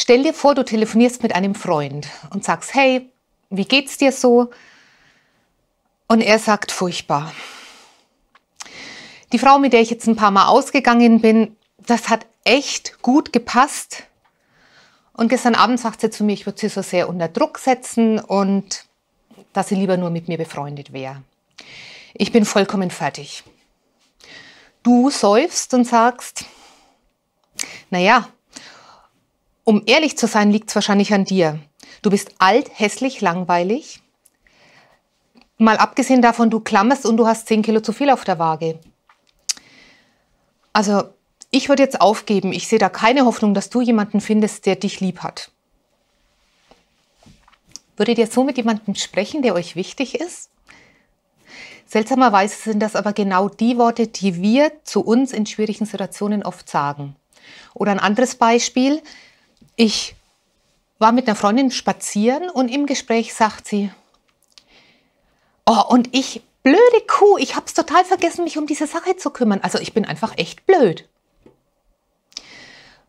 Stell dir vor, du telefonierst mit einem Freund und sagst, hey, wie geht's dir so? Und er sagt, furchtbar. Die Frau, mit der ich jetzt ein paar Mal ausgegangen bin, das hat echt gut gepasst. Und gestern Abend sagt sie zu mir, ich würde sie so sehr unter Druck setzen und dass sie lieber nur mit mir befreundet wäre. Ich bin vollkommen fertig. Du seufst und sagst, naja, um ehrlich zu sein, liegt es wahrscheinlich an dir. Du bist alt, hässlich, langweilig. Mal abgesehen davon, du klammerst und du hast 10 Kilo zu viel auf der Waage. Also ich würde jetzt aufgeben. Ich sehe da keine Hoffnung, dass du jemanden findest, der dich lieb hat. Würdet ihr so mit jemandem sprechen, der euch wichtig ist? Seltsamerweise sind das aber genau die Worte, die wir zu uns in schwierigen Situationen oft sagen. Oder ein anderes Beispiel. Ich war mit einer Freundin spazieren und im Gespräch sagt sie, oh, und ich, blöde Kuh, ich habe es total vergessen, mich um diese Sache zu kümmern. Also ich bin einfach echt blöd.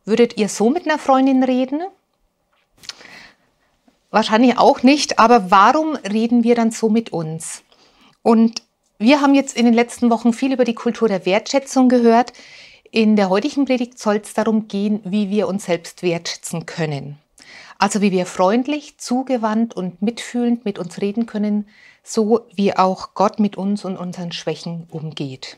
Würdet ihr so mit einer Freundin reden? Wahrscheinlich auch nicht, aber warum reden wir dann so mit uns? Und wir haben jetzt in den letzten Wochen viel über die Kultur der Wertschätzung gehört. In der heutigen Predigt soll es darum gehen, wie wir uns selbst wertschätzen können. Also wie wir freundlich, zugewandt und mitfühlend mit uns reden können, so wie auch Gott mit uns und unseren Schwächen umgeht.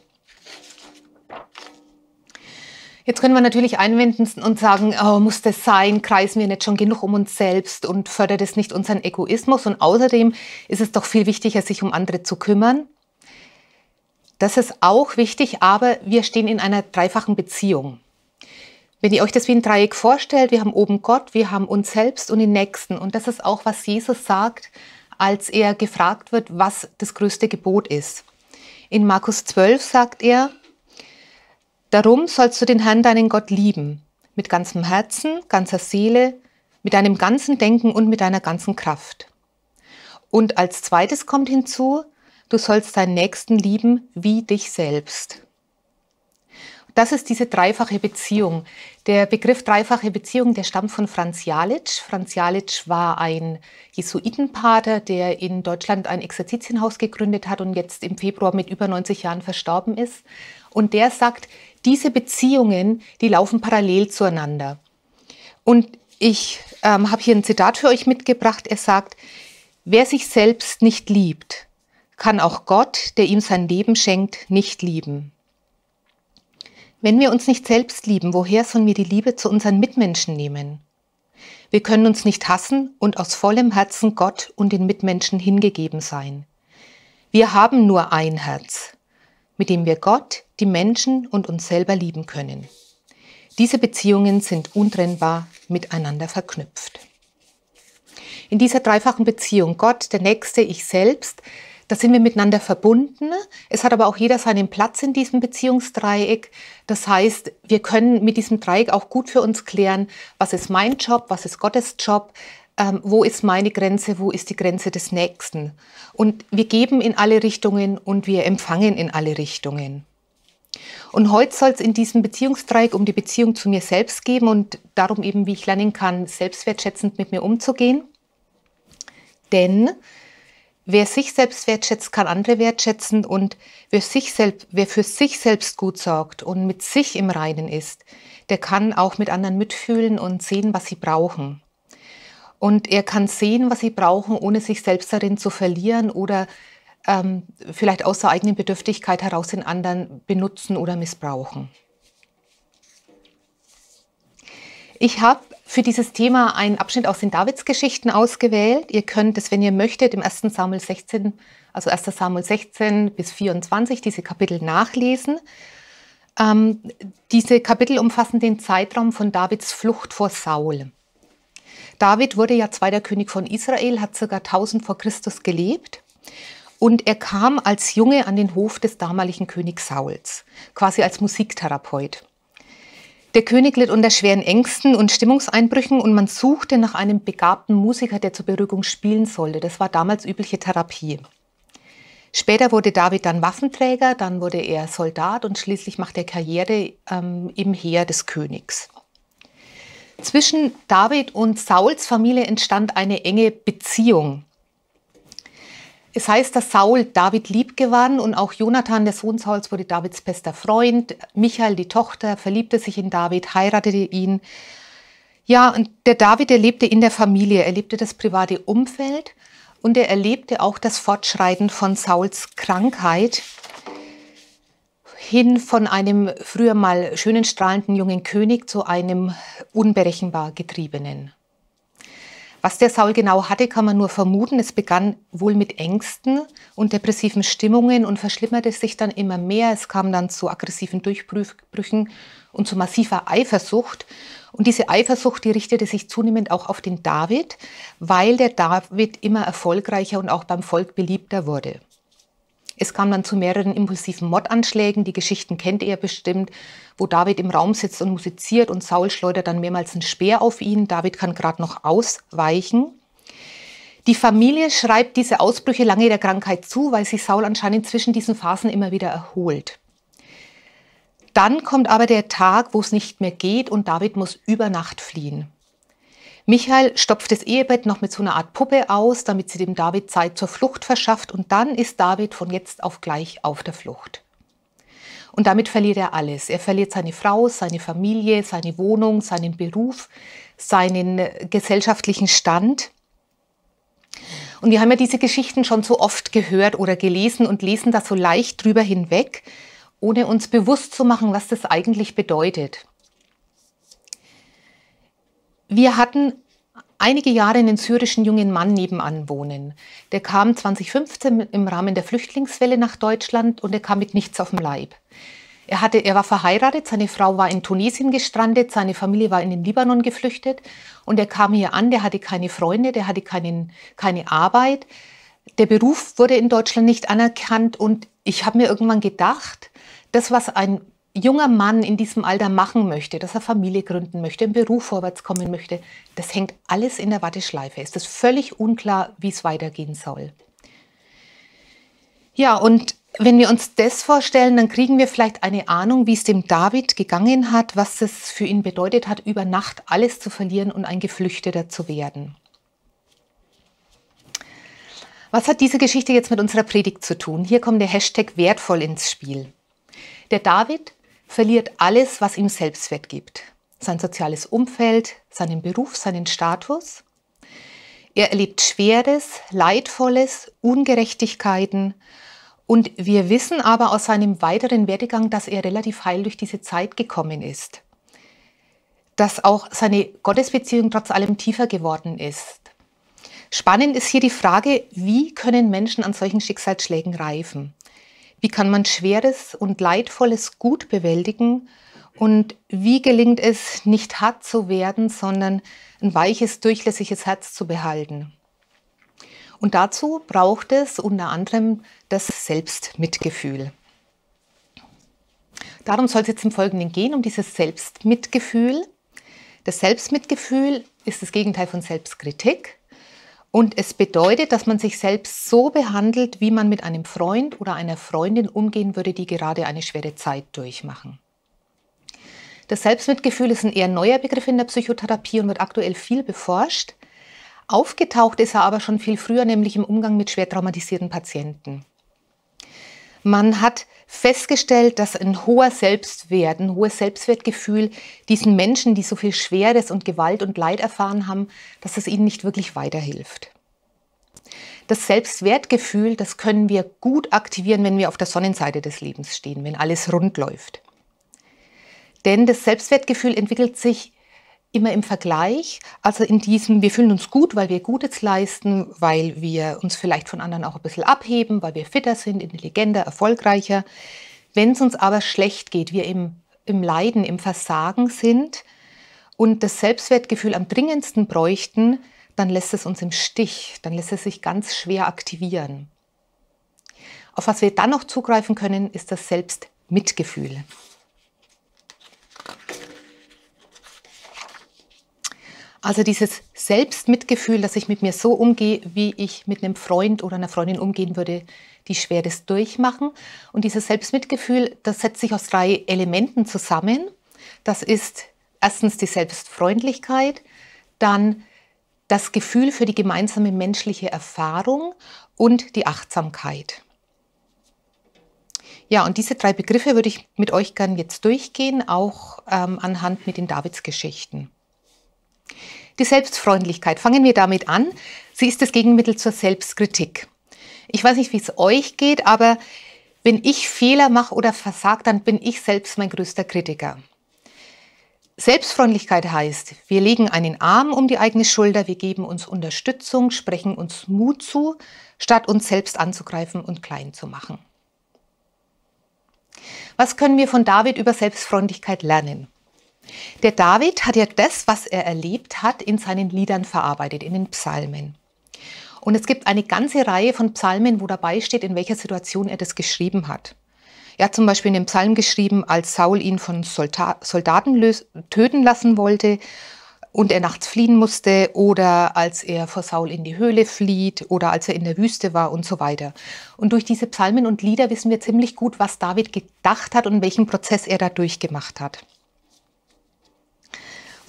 Jetzt können wir natürlich einwenden und sagen, oh, muss das sein, kreisen wir nicht schon genug um uns selbst und fördert es nicht unseren Egoismus und außerdem ist es doch viel wichtiger, sich um andere zu kümmern. Das ist auch wichtig, aber wir stehen in einer dreifachen Beziehung. Wenn ihr euch das wie ein Dreieck vorstellt, wir haben oben Gott, wir haben uns selbst und den Nächsten. Und das ist auch, was Jesus sagt, als er gefragt wird, was das größte Gebot ist. In Markus 12 sagt er, Darum sollst du den Herrn, deinen Gott, lieben, mit ganzem Herzen, ganzer Seele, mit deinem ganzen Denken und mit deiner ganzen Kraft. Und als zweites kommt hinzu, du sollst deinen Nächsten lieben wie dich selbst. Das ist diese dreifache Beziehung. Der Begriff dreifache Beziehung, der stammt von Franz Jalitsch. Franz Jalitsch war ein Jesuitenpater, der in Deutschland ein Exerzitienhaus gegründet hat und jetzt im Februar mit über 90 Jahren verstorben ist. Und der sagt, diese Beziehungen, die laufen parallel zueinander. Und ich ähm, habe hier ein Zitat für euch mitgebracht. Er sagt, wer sich selbst nicht liebt, kann auch Gott, der ihm sein Leben schenkt, nicht lieben. Wenn wir uns nicht selbst lieben, woher sollen wir die Liebe zu unseren Mitmenschen nehmen? Wir können uns nicht hassen und aus vollem Herzen Gott und den Mitmenschen hingegeben sein. Wir haben nur ein Herz mit dem wir Gott, die Menschen und uns selber lieben können. Diese Beziehungen sind untrennbar miteinander verknüpft. In dieser dreifachen Beziehung Gott, der Nächste, ich selbst, da sind wir miteinander verbunden. Es hat aber auch jeder seinen Platz in diesem Beziehungsdreieck. Das heißt, wir können mit diesem Dreieck auch gut für uns klären, was ist mein Job, was ist Gottes Job, ähm, wo ist meine Grenze, wo ist die Grenze des Nächsten. Und wir geben in alle Richtungen und wir empfangen in alle Richtungen. Und heute soll es in diesem Beziehungsdreieck um die Beziehung zu mir selbst geben und darum eben, wie ich lernen kann, selbstwertschätzend mit mir umzugehen. Denn wer sich selbst wertschätzt, kann andere wertschätzen und wer, sich selbst, wer für sich selbst gut sorgt und mit sich im Reinen ist, der kann auch mit anderen mitfühlen und sehen, was sie brauchen. Und er kann sehen, was sie brauchen, ohne sich selbst darin zu verlieren oder ähm, vielleicht aus der eigenen Bedürftigkeit heraus den anderen benutzen oder missbrauchen. Ich habe für dieses Thema einen Abschnitt aus den Davidsgeschichten ausgewählt. Ihr könnt es, wenn ihr möchtet, im 1. Samuel 16, also 1. Samuel 16 bis 24, diese Kapitel nachlesen. Ähm, diese Kapitel umfassen den Zeitraum von Davids Flucht vor Saul. David wurde ja zweiter König von Israel, hat ca. 1000 vor Christus gelebt. Und er kam als Junge an den Hof des damaligen Königs Sauls, quasi als Musiktherapeut. Der König litt unter schweren Ängsten und Stimmungseinbrüchen und man suchte nach einem begabten Musiker, der zur Beruhigung spielen sollte. Das war damals übliche Therapie. Später wurde David dann Waffenträger, dann wurde er Soldat und schließlich machte er Karriere ähm, im Heer des Königs. Zwischen David und Sauls Familie entstand eine enge Beziehung. Es heißt, dass Saul David lieb gewann und auch Jonathan, der Sohn Sauls, wurde Davids bester Freund. Michael, die Tochter, verliebte sich in David, heiratete ihn. Ja, und der David erlebte in der Familie, erlebte das private Umfeld und er erlebte auch das Fortschreiten von Sauls Krankheit hin von einem früher mal schönen strahlenden jungen König zu einem unberechenbar getriebenen. Was der Saul genau hatte, kann man nur vermuten. Es begann wohl mit Ängsten und depressiven Stimmungen und verschlimmerte sich dann immer mehr. Es kam dann zu aggressiven Durchbrüchen und zu massiver Eifersucht. Und diese Eifersucht, die richtete sich zunehmend auch auf den David, weil der David immer erfolgreicher und auch beim Volk beliebter wurde. Es kam dann zu mehreren impulsiven Mordanschlägen. Die Geschichten kennt ihr bestimmt, wo David im Raum sitzt und musiziert und Saul schleudert dann mehrmals einen Speer auf ihn. David kann gerade noch ausweichen. Die Familie schreibt diese Ausbrüche lange der Krankheit zu, weil sich Saul anscheinend zwischen diesen Phasen immer wieder erholt. Dann kommt aber der Tag, wo es nicht mehr geht und David muss über Nacht fliehen. Michael stopft das Ehebett noch mit so einer Art Puppe aus, damit sie dem David Zeit zur Flucht verschafft und dann ist David von jetzt auf gleich auf der Flucht. Und damit verliert er alles. Er verliert seine Frau, seine Familie, seine Wohnung, seinen Beruf, seinen gesellschaftlichen Stand. Und wir haben ja diese Geschichten schon so oft gehört oder gelesen und lesen da so leicht drüber hinweg, ohne uns bewusst zu machen, was das eigentlich bedeutet. Wir hatten einige Jahre einen syrischen jungen Mann nebenan wohnen. Der kam 2015 im Rahmen der Flüchtlingswelle nach Deutschland und er kam mit nichts auf dem Leib. Er, hatte, er war verheiratet, seine Frau war in Tunesien gestrandet, seine Familie war in den Libanon geflüchtet und er kam hier an, der hatte keine Freunde, der hatte keinen, keine Arbeit. Der Beruf wurde in Deutschland nicht anerkannt und ich habe mir irgendwann gedacht, das, was ein junger Mann in diesem Alter machen möchte, dass er Familie gründen möchte, im Beruf vorwärts kommen möchte, das hängt alles in der Watteschleife. Es ist völlig unklar, wie es weitergehen soll. Ja, und wenn wir uns das vorstellen, dann kriegen wir vielleicht eine Ahnung, wie es dem David gegangen hat, was es für ihn bedeutet hat, über Nacht alles zu verlieren und ein Geflüchteter zu werden. Was hat diese Geschichte jetzt mit unserer Predigt zu tun? Hier kommt der Hashtag wertvoll ins Spiel. Der David verliert alles, was ihm Selbstwert gibt. Sein soziales Umfeld, seinen Beruf, seinen Status. Er erlebt Schweres, Leidvolles, Ungerechtigkeiten. Und wir wissen aber aus seinem weiteren Werdegang, dass er relativ heil durch diese Zeit gekommen ist. Dass auch seine Gottesbeziehung trotz allem tiefer geworden ist. Spannend ist hier die Frage, wie können Menschen an solchen Schicksalsschlägen reifen? Wie kann man Schweres und Leidvolles gut bewältigen? Und wie gelingt es, nicht hart zu werden, sondern ein weiches, durchlässiges Herz zu behalten? Und dazu braucht es unter anderem das Selbstmitgefühl. Darum soll es jetzt im Folgenden gehen, um dieses Selbstmitgefühl. Das Selbstmitgefühl ist das Gegenteil von Selbstkritik. Und es bedeutet, dass man sich selbst so behandelt, wie man mit einem Freund oder einer Freundin umgehen würde, die gerade eine schwere Zeit durchmachen. Das Selbstmitgefühl ist ein eher neuer Begriff in der Psychotherapie und wird aktuell viel beforscht. Aufgetaucht ist er aber schon viel früher, nämlich im Umgang mit schwer traumatisierten Patienten. Man hat festgestellt, dass ein hoher Selbstwert, ein hohes Selbstwertgefühl diesen Menschen, die so viel Schweres und Gewalt und Leid erfahren haben, dass es ihnen nicht wirklich weiterhilft. Das Selbstwertgefühl, das können wir gut aktivieren, wenn wir auf der Sonnenseite des Lebens stehen, wenn alles rund läuft. Denn das Selbstwertgefühl entwickelt sich immer im Vergleich, also in diesem, wir fühlen uns gut, weil wir Gutes leisten, weil wir uns vielleicht von anderen auch ein bisschen abheben, weil wir fitter sind, intelligenter, erfolgreicher. Wenn es uns aber schlecht geht, wir im, im Leiden, im Versagen sind und das Selbstwertgefühl am dringendsten bräuchten, dann lässt es uns im Stich, dann lässt es sich ganz schwer aktivieren. Auf was wir dann noch zugreifen können, ist das Selbstmitgefühl. Also dieses Selbstmitgefühl, dass ich mit mir so umgehe, wie ich mit einem Freund oder einer Freundin umgehen würde, die Schweres durchmachen. Und dieses Selbstmitgefühl, das setzt sich aus drei Elementen zusammen. Das ist erstens die Selbstfreundlichkeit, dann das Gefühl für die gemeinsame menschliche Erfahrung und die Achtsamkeit. Ja, und diese drei Begriffe würde ich mit euch gern jetzt durchgehen, auch ähm, anhand mit den Davidsgeschichten. Die Selbstfreundlichkeit. Fangen wir damit an. Sie ist das Gegenmittel zur Selbstkritik. Ich weiß nicht, wie es euch geht, aber wenn ich Fehler mache oder versage, dann bin ich selbst mein größter Kritiker. Selbstfreundlichkeit heißt, wir legen einen Arm um die eigene Schulter, wir geben uns Unterstützung, sprechen uns Mut zu, statt uns selbst anzugreifen und klein zu machen. Was können wir von David über Selbstfreundlichkeit lernen? Der David hat ja das, was er erlebt hat, in seinen Liedern verarbeitet, in den Psalmen. Und es gibt eine ganze Reihe von Psalmen, wo dabei steht, in welcher Situation er das geschrieben hat. Er hat zum Beispiel in dem Psalm geschrieben, als Saul ihn von Soldaten töten lassen wollte und er nachts fliehen musste oder als er vor Saul in die Höhle flieht oder als er in der Wüste war und so weiter. Und durch diese Psalmen und Lieder wissen wir ziemlich gut, was David gedacht hat und welchen Prozess er da durchgemacht hat.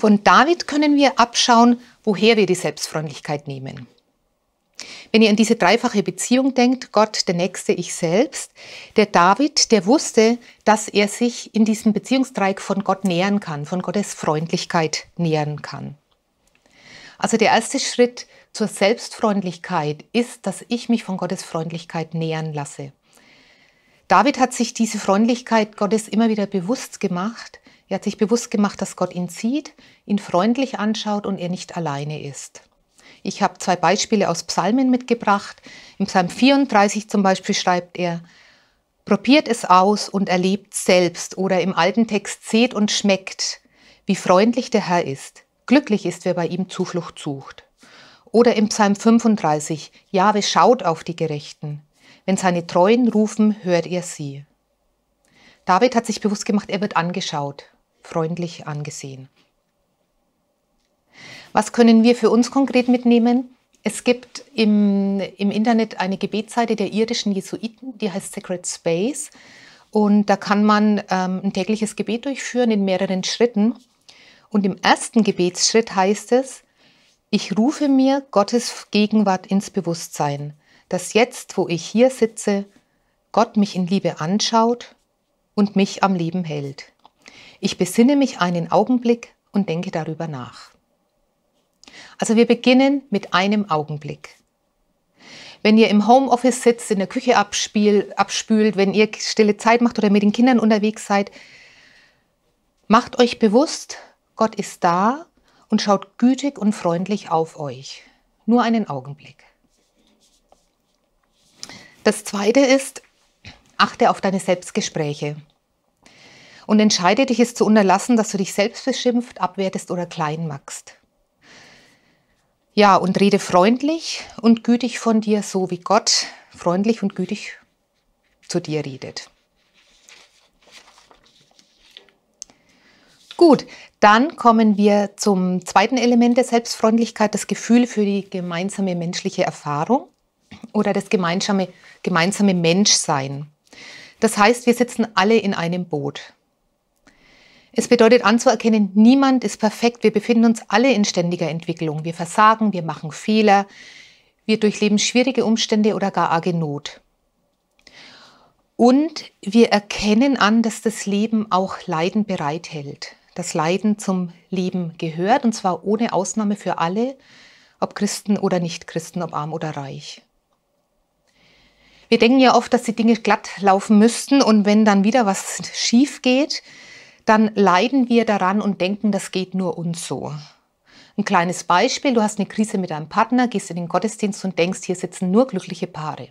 Von David können wir abschauen, woher wir die Selbstfreundlichkeit nehmen. Wenn ihr an diese dreifache Beziehung denkt, Gott, der Nächste, ich selbst, der David, der wusste, dass er sich in diesem Beziehungsdreieck von Gott nähern kann, von Gottes Freundlichkeit nähern kann. Also der erste Schritt zur Selbstfreundlichkeit ist, dass ich mich von Gottes Freundlichkeit nähern lasse. David hat sich diese Freundlichkeit Gottes immer wieder bewusst gemacht. Er hat sich bewusst gemacht, dass Gott ihn sieht, ihn freundlich anschaut und er nicht alleine ist. Ich habe zwei Beispiele aus Psalmen mitgebracht. Im Psalm 34 zum Beispiel schreibt er, probiert es aus und erlebt selbst oder im alten Text seht und schmeckt, wie freundlich der Herr ist. Glücklich ist, wer bei ihm Zuflucht sucht. Oder im Psalm 35, Jahwe schaut auf die Gerechten. Wenn seine Treuen rufen, hört er sie. David hat sich bewusst gemacht, er wird angeschaut, freundlich angesehen. Was können wir für uns konkret mitnehmen? Es gibt im, im Internet eine Gebetsseite der irischen Jesuiten, die heißt Sacred Space. Und da kann man ähm, ein tägliches Gebet durchführen in mehreren Schritten. Und im ersten Gebetsschritt heißt es, ich rufe mir Gottes Gegenwart ins Bewusstsein, dass jetzt, wo ich hier sitze, Gott mich in Liebe anschaut und mich am Leben hält. Ich besinne mich einen Augenblick und denke darüber nach. Also wir beginnen mit einem Augenblick. Wenn ihr im Homeoffice sitzt, in der Küche abspiel, abspült, wenn ihr stille Zeit macht oder mit den Kindern unterwegs seid, macht euch bewusst, Gott ist da und schaut gütig und freundlich auf euch. Nur einen Augenblick. Das zweite ist, achte auf deine Selbstgespräche und entscheide dich es zu unterlassen, dass du dich selbst beschimpft, abwertest oder klein machst. Ja, und rede freundlich und gütig von dir, so wie Gott freundlich und gütig zu dir redet. Gut, dann kommen wir zum zweiten Element der Selbstfreundlichkeit, das Gefühl für die gemeinsame menschliche Erfahrung oder das gemeinsame, gemeinsame Menschsein. Das heißt, wir sitzen alle in einem Boot. Es bedeutet anzuerkennen, niemand ist perfekt. Wir befinden uns alle in ständiger Entwicklung. Wir versagen, wir machen Fehler, wir durchleben schwierige Umstände oder gar arge Not. Und wir erkennen an, dass das Leben auch Leiden bereithält. Das Leiden zum Leben gehört und zwar ohne Ausnahme für alle, ob Christen oder Nicht-Christen, ob arm oder reich. Wir denken ja oft, dass die Dinge glatt laufen müssten und wenn dann wieder was schief geht, dann leiden wir daran und denken, das geht nur uns so. Ein kleines Beispiel, du hast eine Krise mit deinem Partner, gehst in den Gottesdienst und denkst, hier sitzen nur glückliche Paare.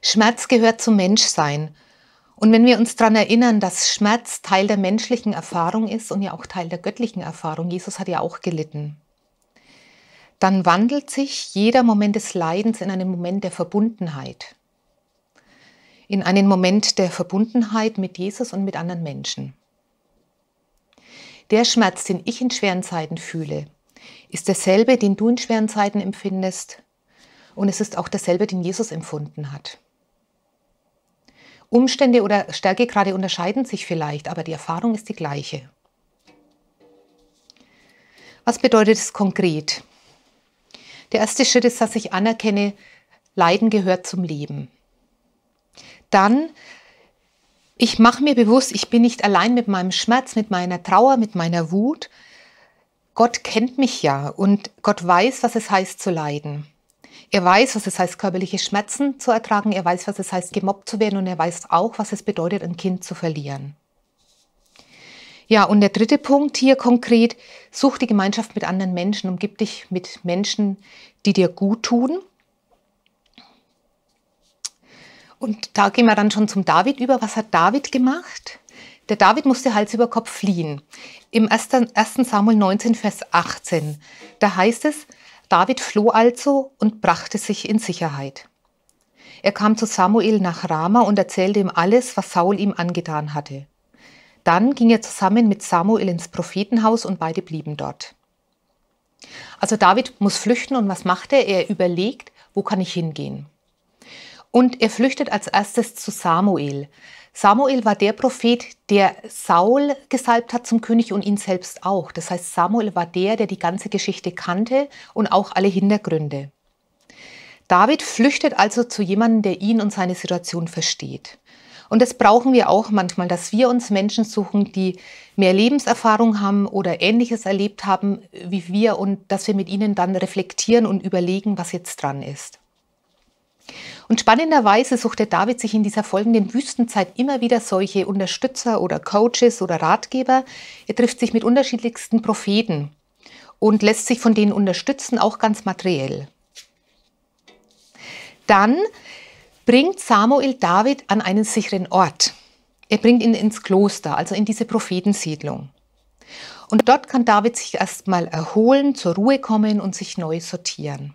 Schmerz gehört zum Menschsein. Und wenn wir uns daran erinnern, dass Schmerz Teil der menschlichen Erfahrung ist und ja auch Teil der göttlichen Erfahrung, Jesus hat ja auch gelitten, dann wandelt sich jeder Moment des Leidens in einen Moment der Verbundenheit in einen Moment der Verbundenheit mit Jesus und mit anderen Menschen. Der Schmerz, den ich in schweren Zeiten fühle, ist derselbe, den du in schweren Zeiten empfindest und es ist auch derselbe, den Jesus empfunden hat. Umstände oder Stärkegrade unterscheiden sich vielleicht, aber die Erfahrung ist die gleiche. Was bedeutet es konkret? Der erste Schritt ist, dass ich anerkenne, Leiden gehört zum Leben. Dann, ich mache mir bewusst, ich bin nicht allein mit meinem Schmerz, mit meiner Trauer, mit meiner Wut. Gott kennt mich ja und Gott weiß, was es heißt zu leiden. Er weiß, was es heißt, körperliche Schmerzen zu ertragen. Er weiß, was es heißt, gemobbt zu werden. Und er weiß auch, was es bedeutet, ein Kind zu verlieren. Ja, und der dritte Punkt hier konkret, such die Gemeinschaft mit anderen Menschen, umgib dich mit Menschen, die dir gut tun. Und da gehen wir dann schon zum David über. Was hat David gemacht? Der David musste Hals über Kopf fliehen. Im 1. Samuel 19, Vers 18, da heißt es, David floh also und brachte sich in Sicherheit. Er kam zu Samuel nach Rama und erzählte ihm alles, was Saul ihm angetan hatte. Dann ging er zusammen mit Samuel ins Prophetenhaus und beide blieben dort. Also David muss flüchten und was macht er? Er überlegt, wo kann ich hingehen? Und er flüchtet als erstes zu Samuel. Samuel war der Prophet, der Saul gesalbt hat zum König und ihn selbst auch. Das heißt, Samuel war der, der die ganze Geschichte kannte und auch alle Hintergründe. David flüchtet also zu jemandem, der ihn und seine Situation versteht. Und das brauchen wir auch manchmal, dass wir uns Menschen suchen, die mehr Lebenserfahrung haben oder Ähnliches erlebt haben wie wir und dass wir mit ihnen dann reflektieren und überlegen, was jetzt dran ist. Und spannenderweise suchte David sich in dieser folgenden Wüstenzeit immer wieder solche Unterstützer oder Coaches oder Ratgeber. Er trifft sich mit unterschiedlichsten Propheten und lässt sich von denen unterstützen, auch ganz materiell. Dann bringt Samuel David an einen sicheren Ort. Er bringt ihn ins Kloster, also in diese Prophetensiedlung. Und dort kann David sich erstmal erholen, zur Ruhe kommen und sich neu sortieren.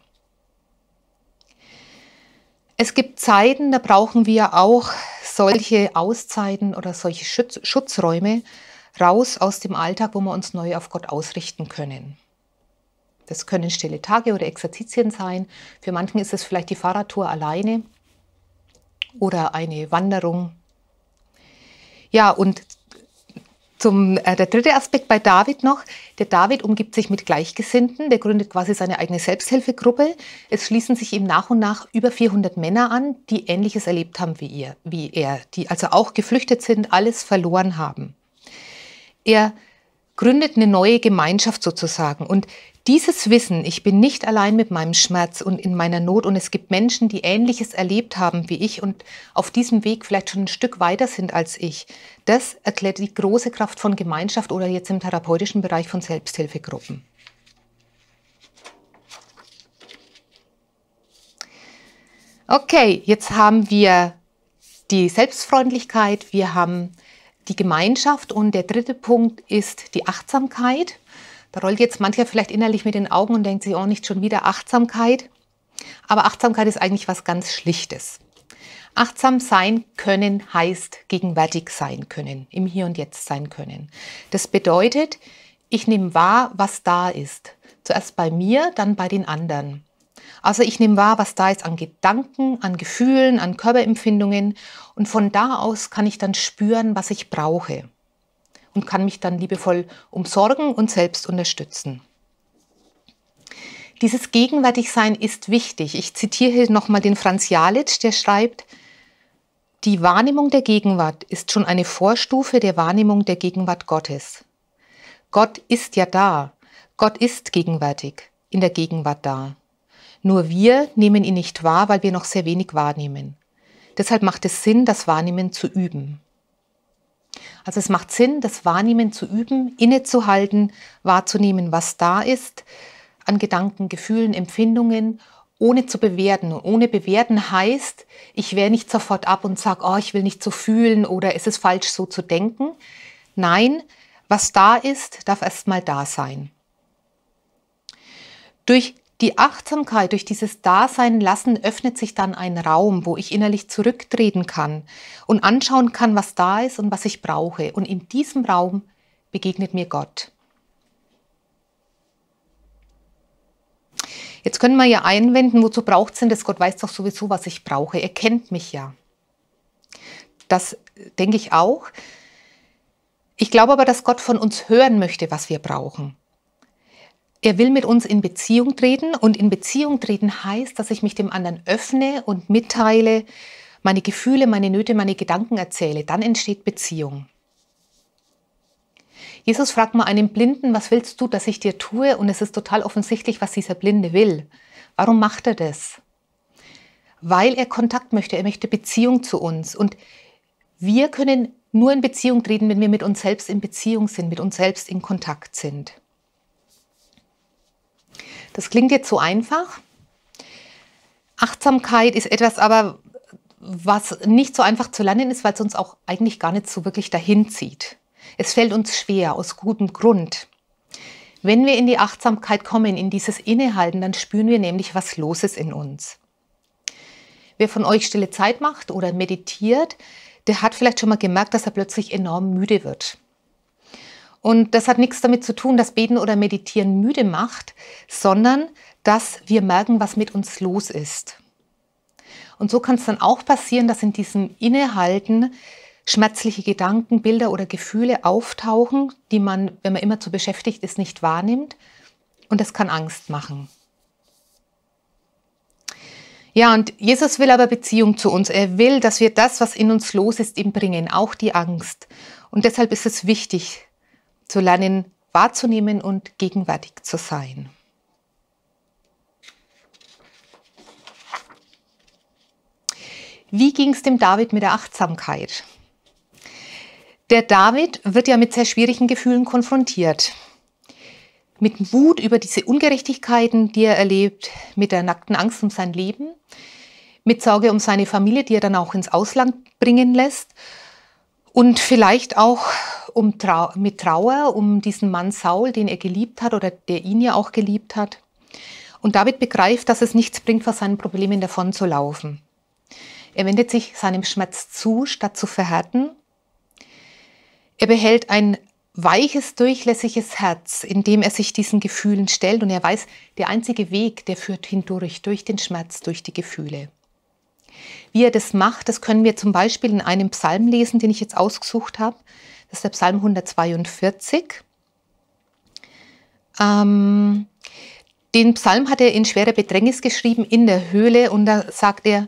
Es gibt Zeiten, da brauchen wir auch solche Auszeiten oder solche Schutz Schutzräume raus aus dem Alltag, wo wir uns neu auf Gott ausrichten können. Das können stille Tage oder Exerzitien sein. Für manchen ist es vielleicht die Fahrradtour alleine oder eine Wanderung. Ja, und zum, äh, der dritte Aspekt bei David noch, der David umgibt sich mit Gleichgesinnten, der gründet quasi seine eigene Selbsthilfegruppe. Es schließen sich ihm nach und nach über 400 Männer an, die Ähnliches erlebt haben wie, ihr, wie er, die also auch geflüchtet sind, alles verloren haben. Er gründet eine neue Gemeinschaft sozusagen und dieses Wissen, ich bin nicht allein mit meinem Schmerz und in meiner Not und es gibt Menschen, die Ähnliches erlebt haben wie ich und auf diesem Weg vielleicht schon ein Stück weiter sind als ich, das erklärt die große Kraft von Gemeinschaft oder jetzt im therapeutischen Bereich von Selbsthilfegruppen. Okay, jetzt haben wir die Selbstfreundlichkeit, wir haben die Gemeinschaft und der dritte Punkt ist die Achtsamkeit. Da rollt jetzt mancher vielleicht innerlich mit den Augen und denkt sich, oh, nicht schon wieder Achtsamkeit. Aber Achtsamkeit ist eigentlich was ganz Schlichtes. Achtsam sein können heißt gegenwärtig sein können, im Hier und Jetzt sein können. Das bedeutet, ich nehme wahr, was da ist. Zuerst bei mir, dann bei den anderen. Also ich nehme wahr, was da ist an Gedanken, an Gefühlen, an Körperempfindungen und von da aus kann ich dann spüren, was ich brauche und kann mich dann liebevoll umsorgen und selbst unterstützen. Dieses Gegenwärtigsein ist wichtig. Ich zitiere hier nochmal den Franz Jalitsch, der schreibt, die Wahrnehmung der Gegenwart ist schon eine Vorstufe der Wahrnehmung der Gegenwart Gottes. Gott ist ja da. Gott ist gegenwärtig, in der Gegenwart da. Nur wir nehmen ihn nicht wahr, weil wir noch sehr wenig wahrnehmen. Deshalb macht es Sinn, das Wahrnehmen zu üben. Also es macht Sinn, das Wahrnehmen zu üben, innezuhalten, wahrzunehmen, was da ist, an Gedanken, Gefühlen, Empfindungen, ohne zu bewerten. Ohne bewerten heißt, ich wehre nicht sofort ab und sage, oh, ich will nicht so fühlen oder ist es falsch, so zu denken. Nein, was da ist, darf erstmal da sein. Durch die Achtsamkeit durch dieses Dasein lassen öffnet sich dann ein Raum, wo ich innerlich zurücktreten kann und anschauen kann, was da ist und was ich brauche. Und in diesem Raum begegnet mir Gott. Jetzt können wir ja einwenden, wozu braucht es denn das? Gott weiß doch sowieso, was ich brauche. Er kennt mich ja. das denke ich auch. Ich glaube aber, dass Gott von uns hören möchte, was wir brauchen. Er will mit uns in Beziehung treten und in Beziehung treten heißt, dass ich mich dem anderen öffne und mitteile, meine Gefühle, meine Nöte, meine Gedanken erzähle. Dann entsteht Beziehung. Jesus fragt mal einen Blinden, was willst du, dass ich dir tue? Und es ist total offensichtlich, was dieser Blinde will. Warum macht er das? Weil er Kontakt möchte, er möchte Beziehung zu uns. Und wir können nur in Beziehung treten, wenn wir mit uns selbst in Beziehung sind, mit uns selbst in Kontakt sind. Das klingt jetzt so einfach. Achtsamkeit ist etwas aber, was nicht so einfach zu lernen ist, weil es uns auch eigentlich gar nicht so wirklich dahin zieht. Es fällt uns schwer, aus gutem Grund. Wenn wir in die Achtsamkeit kommen, in dieses Innehalten, dann spüren wir nämlich, was los ist in uns. Wer von euch stille Zeit macht oder meditiert, der hat vielleicht schon mal gemerkt, dass er plötzlich enorm müde wird. Und das hat nichts damit zu tun, dass Beten oder Meditieren müde macht, sondern dass wir merken, was mit uns los ist. Und so kann es dann auch passieren, dass in diesem Innehalten schmerzliche Gedanken, Bilder oder Gefühle auftauchen, die man, wenn man immer zu beschäftigt ist, nicht wahrnimmt. Und das kann Angst machen. Ja, und Jesus will aber Beziehung zu uns. Er will, dass wir das, was in uns los ist, ihm bringen, auch die Angst. Und deshalb ist es wichtig, zu lernen, wahrzunehmen und gegenwärtig zu sein. Wie ging es dem David mit der Achtsamkeit? Der David wird ja mit sehr schwierigen Gefühlen konfrontiert mit Wut über diese Ungerechtigkeiten, die er erlebt, mit der nackten Angst um sein Leben, mit Sorge um seine Familie, die er dann auch ins Ausland bringen lässt und vielleicht auch um Trau mit Trauer um diesen Mann Saul, den er geliebt hat oder der ihn ja auch geliebt hat. Und David begreift, dass es nichts bringt, vor seinen Problemen davon zu laufen. Er wendet sich seinem Schmerz zu, statt zu verhärten. Er behält ein weiches, durchlässiges Herz, in dem er sich diesen Gefühlen stellt und er weiß, der einzige Weg, der führt hindurch, durch den Schmerz, durch die Gefühle. Wie er das macht, das können wir zum Beispiel in einem Psalm lesen, den ich jetzt ausgesucht habe. Ist der Psalm 142. Ähm, den Psalm hat er in schwerer Bedrängnis geschrieben in der Höhle und da sagt er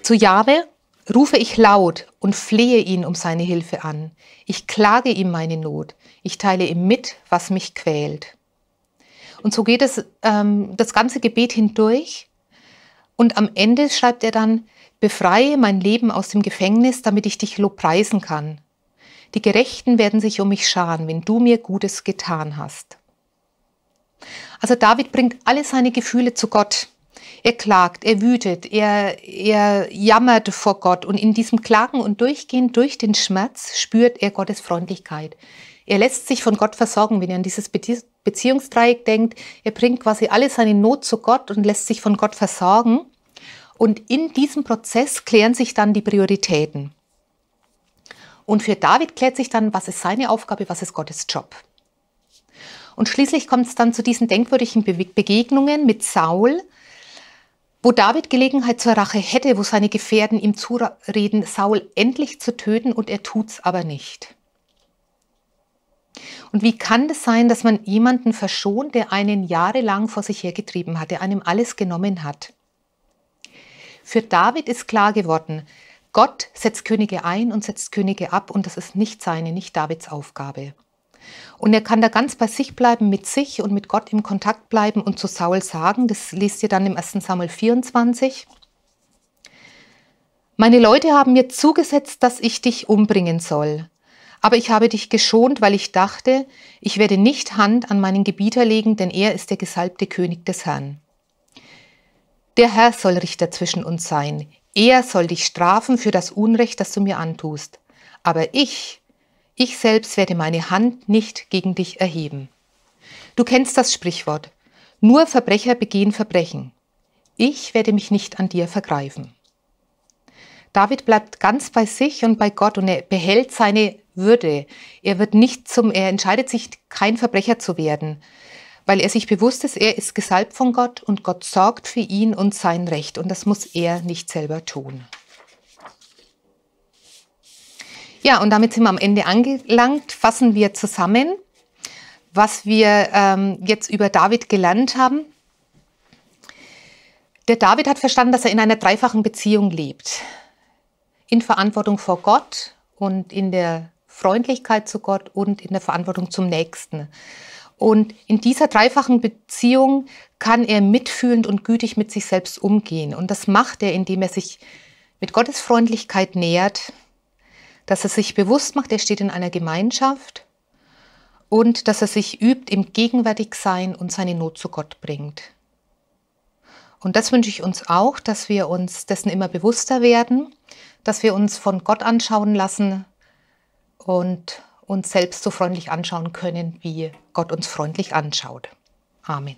zu Jahwe, rufe ich laut und flehe ihn um seine Hilfe an. Ich klage ihm meine Not. Ich teile ihm mit, was mich quält. Und so geht es ähm, das ganze Gebet hindurch. Und am Ende schreibt er dann, befreie mein Leben aus dem Gefängnis, damit ich dich lobpreisen kann. Die Gerechten werden sich um mich scharen, wenn du mir Gutes getan hast. Also David bringt alle seine Gefühle zu Gott. Er klagt, er wütet, er, er jammert vor Gott und in diesem Klagen und Durchgehen durch den Schmerz spürt er Gottes Freundlichkeit. Er lässt sich von Gott versorgen, wenn er an dieses Beziehungsdreieck denkt. Er bringt quasi alle seine Not zu Gott und lässt sich von Gott versorgen. Und in diesem Prozess klären sich dann die Prioritäten. Und für David klärt sich dann, was ist seine Aufgabe, was ist Gottes Job. Und schließlich kommt es dann zu diesen denkwürdigen Begegnungen mit Saul, wo David Gelegenheit zur Rache hätte, wo seine Gefährten ihm zureden, Saul endlich zu töten und er tut's aber nicht. Und wie kann es das sein, dass man jemanden verschont, der einen jahrelang vor sich hergetrieben hat, der einem alles genommen hat? Für David ist klar geworden, Gott setzt Könige ein und setzt Könige ab und das ist nicht seine, nicht Davids Aufgabe. Und er kann da ganz bei sich bleiben, mit sich und mit Gott im Kontakt bleiben und zu Saul sagen, das liest ihr dann im 1. Samuel 24. Meine Leute haben mir zugesetzt, dass ich dich umbringen soll. Aber ich habe dich geschont, weil ich dachte, ich werde nicht Hand an meinen Gebieter legen, denn er ist der gesalbte König des Herrn. Der Herr soll Richter zwischen uns sein. Er soll dich strafen für das Unrecht, das du mir antust. Aber ich ich selbst werde meine Hand nicht gegen dich erheben. Du kennst das Sprichwort. Nur Verbrecher begehen Verbrechen. Ich werde mich nicht an dir vergreifen. David bleibt ganz bei sich und bei Gott und er behält seine Würde. Er wird nicht zum, er entscheidet sich, kein Verbrecher zu werden, weil er sich bewusst ist, er ist gesalbt von Gott und Gott sorgt für ihn und sein Recht und das muss er nicht selber tun. Ja, und damit sind wir am Ende angelangt. Fassen wir zusammen, was wir ähm, jetzt über David gelernt haben. Der David hat verstanden, dass er in einer dreifachen Beziehung lebt. In Verantwortung vor Gott und in der Freundlichkeit zu Gott und in der Verantwortung zum Nächsten. Und in dieser dreifachen Beziehung kann er mitfühlend und gütig mit sich selbst umgehen. Und das macht er, indem er sich mit Gottes Freundlichkeit nähert, dass er sich bewusst macht, er steht in einer Gemeinschaft und dass er sich übt im Gegenwärtigsein und seine Not zu Gott bringt. Und das wünsche ich uns auch, dass wir uns dessen immer bewusster werden, dass wir uns von Gott anschauen lassen und uns selbst so freundlich anschauen können, wie Gott uns freundlich anschaut. Amen.